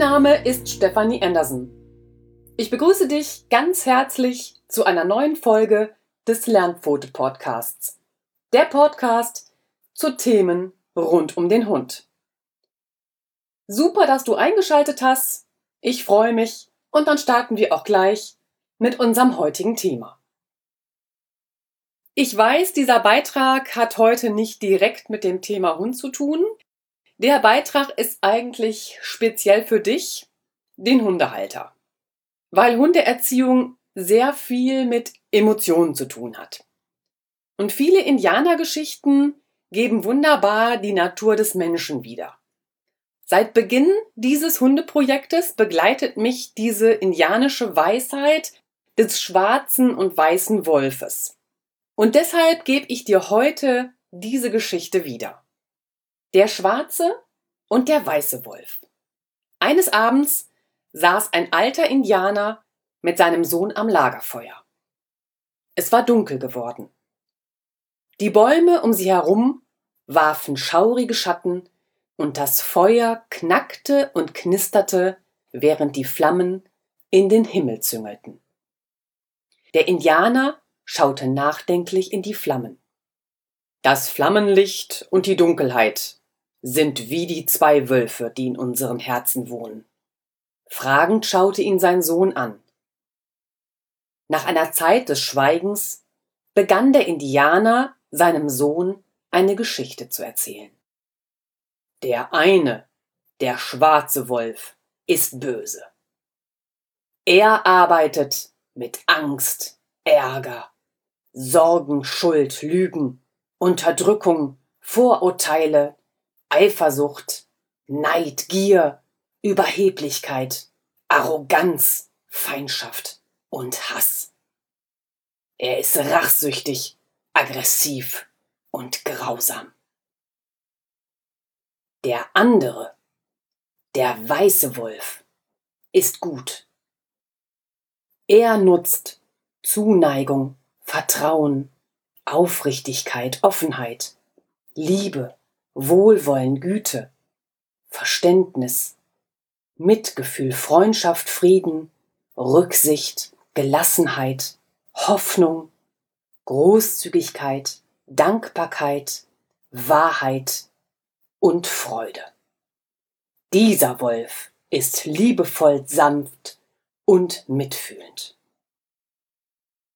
Name ist Stefanie Anderson. Ich begrüße dich ganz herzlich zu einer neuen Folge des Lernpfote Podcasts. Der Podcast zu Themen rund um den Hund. Super, dass du eingeschaltet hast. Ich freue mich und dann starten wir auch gleich mit unserem heutigen Thema. Ich weiß, dieser Beitrag hat heute nicht direkt mit dem Thema Hund zu tun. Der Beitrag ist eigentlich speziell für dich, den Hundehalter, weil Hundeerziehung sehr viel mit Emotionen zu tun hat. Und viele Indianergeschichten geben wunderbar die Natur des Menschen wieder. Seit Beginn dieses Hundeprojektes begleitet mich diese indianische Weisheit des schwarzen und weißen Wolfes. Und deshalb gebe ich dir heute diese Geschichte wieder. Der schwarze und der weiße Wolf. Eines Abends saß ein alter Indianer mit seinem Sohn am Lagerfeuer. Es war dunkel geworden. Die Bäume um sie herum warfen schaurige Schatten und das Feuer knackte und knisterte, während die Flammen in den Himmel züngelten. Der Indianer schaute nachdenklich in die Flammen. Das Flammenlicht und die Dunkelheit sind wie die zwei Wölfe, die in unserem Herzen wohnen. Fragend schaute ihn sein Sohn an. Nach einer Zeit des Schweigens begann der Indianer seinem Sohn eine Geschichte zu erzählen. Der eine, der schwarze Wolf, ist böse. Er arbeitet mit Angst, Ärger, Sorgen, Schuld, Lügen, Unterdrückung, Vorurteile, Eifersucht, Neid, Gier, Überheblichkeit, Arroganz, Feindschaft und Hass. Er ist rachsüchtig, aggressiv und grausam. Der andere, der weiße Wolf, ist gut. Er nutzt Zuneigung, Vertrauen, Aufrichtigkeit, Offenheit, Liebe, Wohlwollen, Güte, Verständnis, Mitgefühl, Freundschaft, Frieden, Rücksicht, Gelassenheit, Hoffnung, Großzügigkeit, Dankbarkeit, Wahrheit, und Freude. Dieser Wolf ist liebevoll sanft und mitfühlend.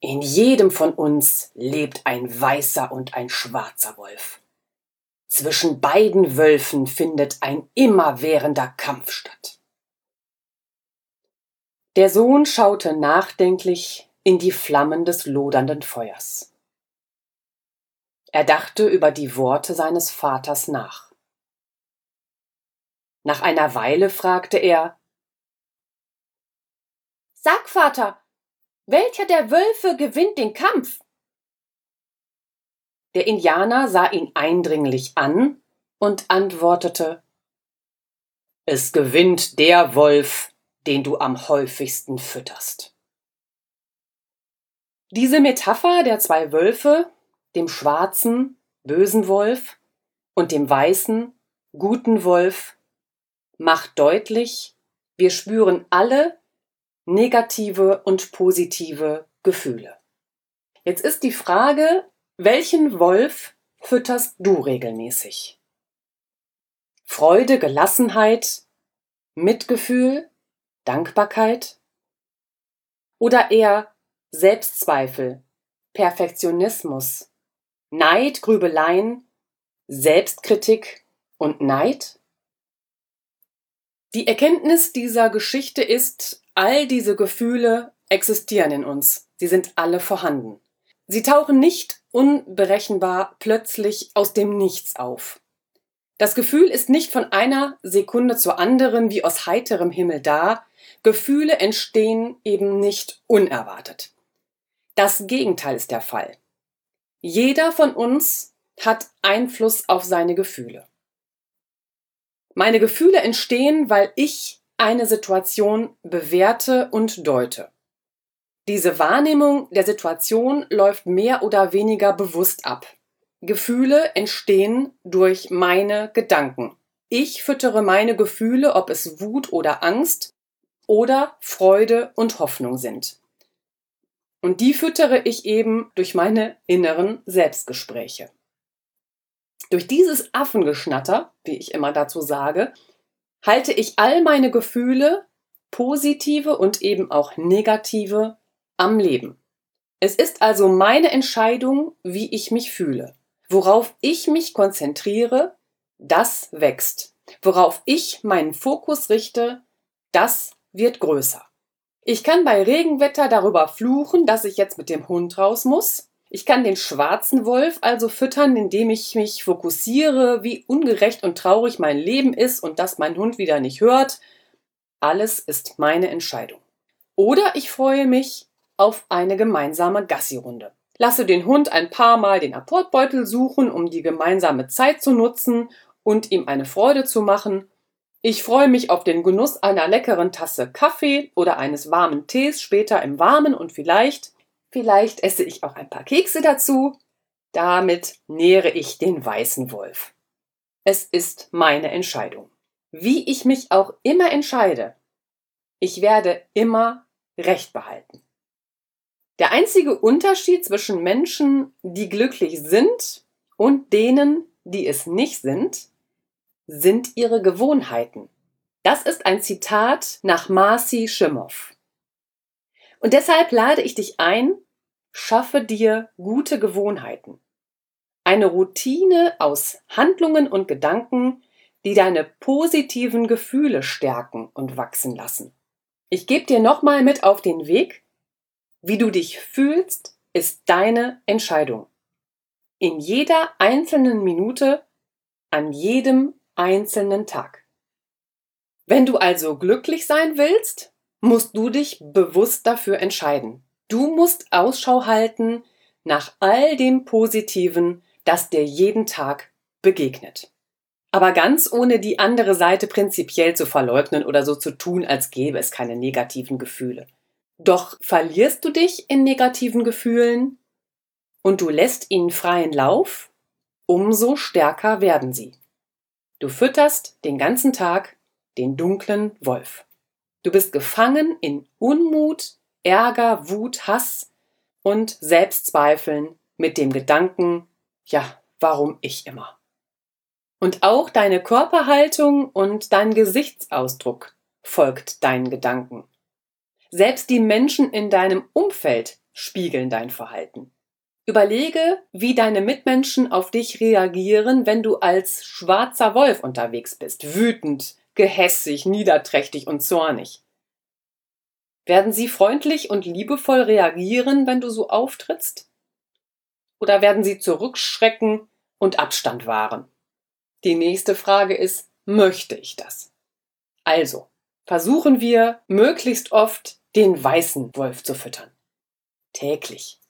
In jedem von uns lebt ein weißer und ein schwarzer Wolf. Zwischen beiden Wölfen findet ein immerwährender Kampf statt. Der Sohn schaute nachdenklich in die Flammen des lodernden Feuers. Er dachte über die Worte seines Vaters nach. Nach einer Weile fragte er Sag, Vater, welcher der Wölfe gewinnt den Kampf? Der Indianer sah ihn eindringlich an und antwortete Es gewinnt der Wolf, den du am häufigsten fütterst. Diese Metapher der zwei Wölfe, dem schwarzen, bösen Wolf und dem weißen, guten Wolf, macht deutlich, wir spüren alle negative und positive Gefühle. Jetzt ist die Frage, welchen Wolf fütterst du regelmäßig? Freude, Gelassenheit, Mitgefühl, Dankbarkeit? Oder eher Selbstzweifel, Perfektionismus, Neid, Grübeleien, Selbstkritik und Neid? Die Erkenntnis dieser Geschichte ist, all diese Gefühle existieren in uns. Sie sind alle vorhanden. Sie tauchen nicht unberechenbar plötzlich aus dem Nichts auf. Das Gefühl ist nicht von einer Sekunde zur anderen wie aus heiterem Himmel da. Gefühle entstehen eben nicht unerwartet. Das Gegenteil ist der Fall. Jeder von uns hat Einfluss auf seine Gefühle. Meine Gefühle entstehen, weil ich eine Situation bewerte und deute. Diese Wahrnehmung der Situation läuft mehr oder weniger bewusst ab. Gefühle entstehen durch meine Gedanken. Ich füttere meine Gefühle, ob es Wut oder Angst oder Freude und Hoffnung sind. Und die füttere ich eben durch meine inneren Selbstgespräche. Durch dieses Affengeschnatter, wie ich immer dazu sage, halte ich all meine Gefühle, positive und eben auch negative, am Leben. Es ist also meine Entscheidung, wie ich mich fühle. Worauf ich mich konzentriere, das wächst. Worauf ich meinen Fokus richte, das wird größer. Ich kann bei Regenwetter darüber fluchen, dass ich jetzt mit dem Hund raus muss. Ich kann den schwarzen Wolf also füttern, indem ich mich fokussiere, wie ungerecht und traurig mein Leben ist und dass mein Hund wieder nicht hört. Alles ist meine Entscheidung. Oder ich freue mich auf eine gemeinsame Gassi-Runde. Lasse den Hund ein paar Mal den Apportbeutel suchen, um die gemeinsame Zeit zu nutzen und ihm eine Freude zu machen. Ich freue mich auf den Genuss einer leckeren Tasse Kaffee oder eines warmen Tees später im Warmen und vielleicht Vielleicht esse ich auch ein paar Kekse dazu. Damit nähere ich den weißen Wolf. Es ist meine Entscheidung. Wie ich mich auch immer entscheide, ich werde immer Recht behalten. Der einzige Unterschied zwischen Menschen, die glücklich sind und denen, die es nicht sind, sind ihre Gewohnheiten. Das ist ein Zitat nach Marci Schimow. Und deshalb lade ich dich ein, schaffe dir gute Gewohnheiten. Eine Routine aus Handlungen und Gedanken, die deine positiven Gefühle stärken und wachsen lassen. Ich gebe dir nochmal mit auf den Weg, wie du dich fühlst, ist deine Entscheidung. In jeder einzelnen Minute, an jedem einzelnen Tag. Wenn du also glücklich sein willst, musst du dich bewusst dafür entscheiden. Du musst Ausschau halten nach all dem Positiven, das dir jeden Tag begegnet. Aber ganz ohne die andere Seite prinzipiell zu verleugnen oder so zu tun, als gäbe es keine negativen Gefühle. Doch verlierst du dich in negativen Gefühlen und du lässt ihnen freien Lauf, umso stärker werden sie. Du fütterst den ganzen Tag den dunklen Wolf. Du bist gefangen in Unmut, Ärger, Wut, Hass und Selbstzweifeln mit dem Gedanken, ja, warum ich immer? Und auch deine Körperhaltung und dein Gesichtsausdruck folgt deinen Gedanken. Selbst die Menschen in deinem Umfeld spiegeln dein Verhalten. Überlege, wie deine Mitmenschen auf dich reagieren, wenn du als schwarzer Wolf unterwegs bist, wütend, gehässig, niederträchtig und zornig. Werden sie freundlich und liebevoll reagieren, wenn du so auftrittst? Oder werden sie zurückschrecken und Abstand wahren? Die nächste Frage ist, möchte ich das? Also, versuchen wir möglichst oft den weißen Wolf zu füttern. Täglich.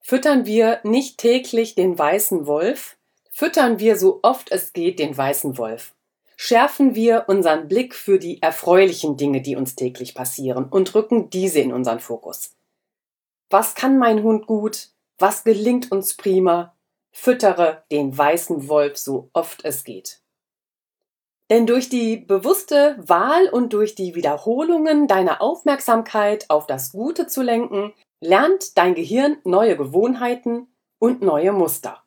Füttern wir nicht täglich den weißen Wolf, füttern wir so oft es geht den weißen Wolf schärfen wir unseren Blick für die erfreulichen Dinge, die uns täglich passieren und rücken diese in unseren Fokus. Was kann mein Hund gut? Was gelingt uns prima? Füttere den weißen Wolf so oft es geht. Denn durch die bewusste Wahl und durch die Wiederholungen deiner Aufmerksamkeit auf das Gute zu lenken, lernt dein Gehirn neue Gewohnheiten und neue Muster.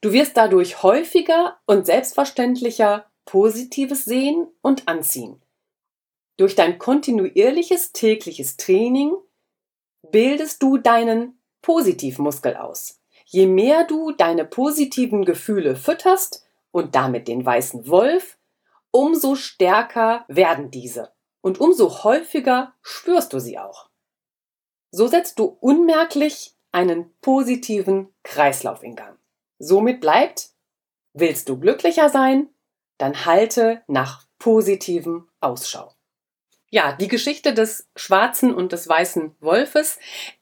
Du wirst dadurch häufiger und selbstverständlicher Positives sehen und anziehen. Durch dein kontinuierliches tägliches Training bildest du deinen Positivmuskel aus. Je mehr du deine positiven Gefühle fütterst und damit den weißen Wolf, umso stärker werden diese und umso häufiger spürst du sie auch. So setzt du unmerklich einen positiven Kreislauf in Gang. Somit bleibt, willst du glücklicher sein, dann halte nach positivem Ausschau. Ja, die Geschichte des schwarzen und des weißen Wolfes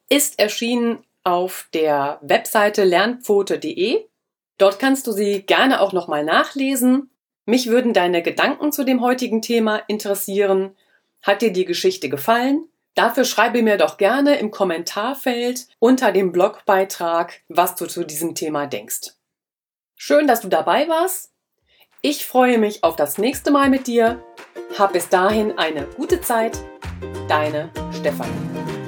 ist erschienen auf der Webseite lernpfote.de. Dort kannst du sie gerne auch nochmal nachlesen. Mich würden deine Gedanken zu dem heutigen Thema interessieren. Hat dir die Geschichte gefallen? Dafür schreibe mir doch gerne im Kommentarfeld unter dem Blogbeitrag, was du zu diesem Thema denkst. Schön, dass du dabei warst. Ich freue mich auf das nächste Mal mit dir. Hab bis dahin eine gute Zeit. Deine Stefanie.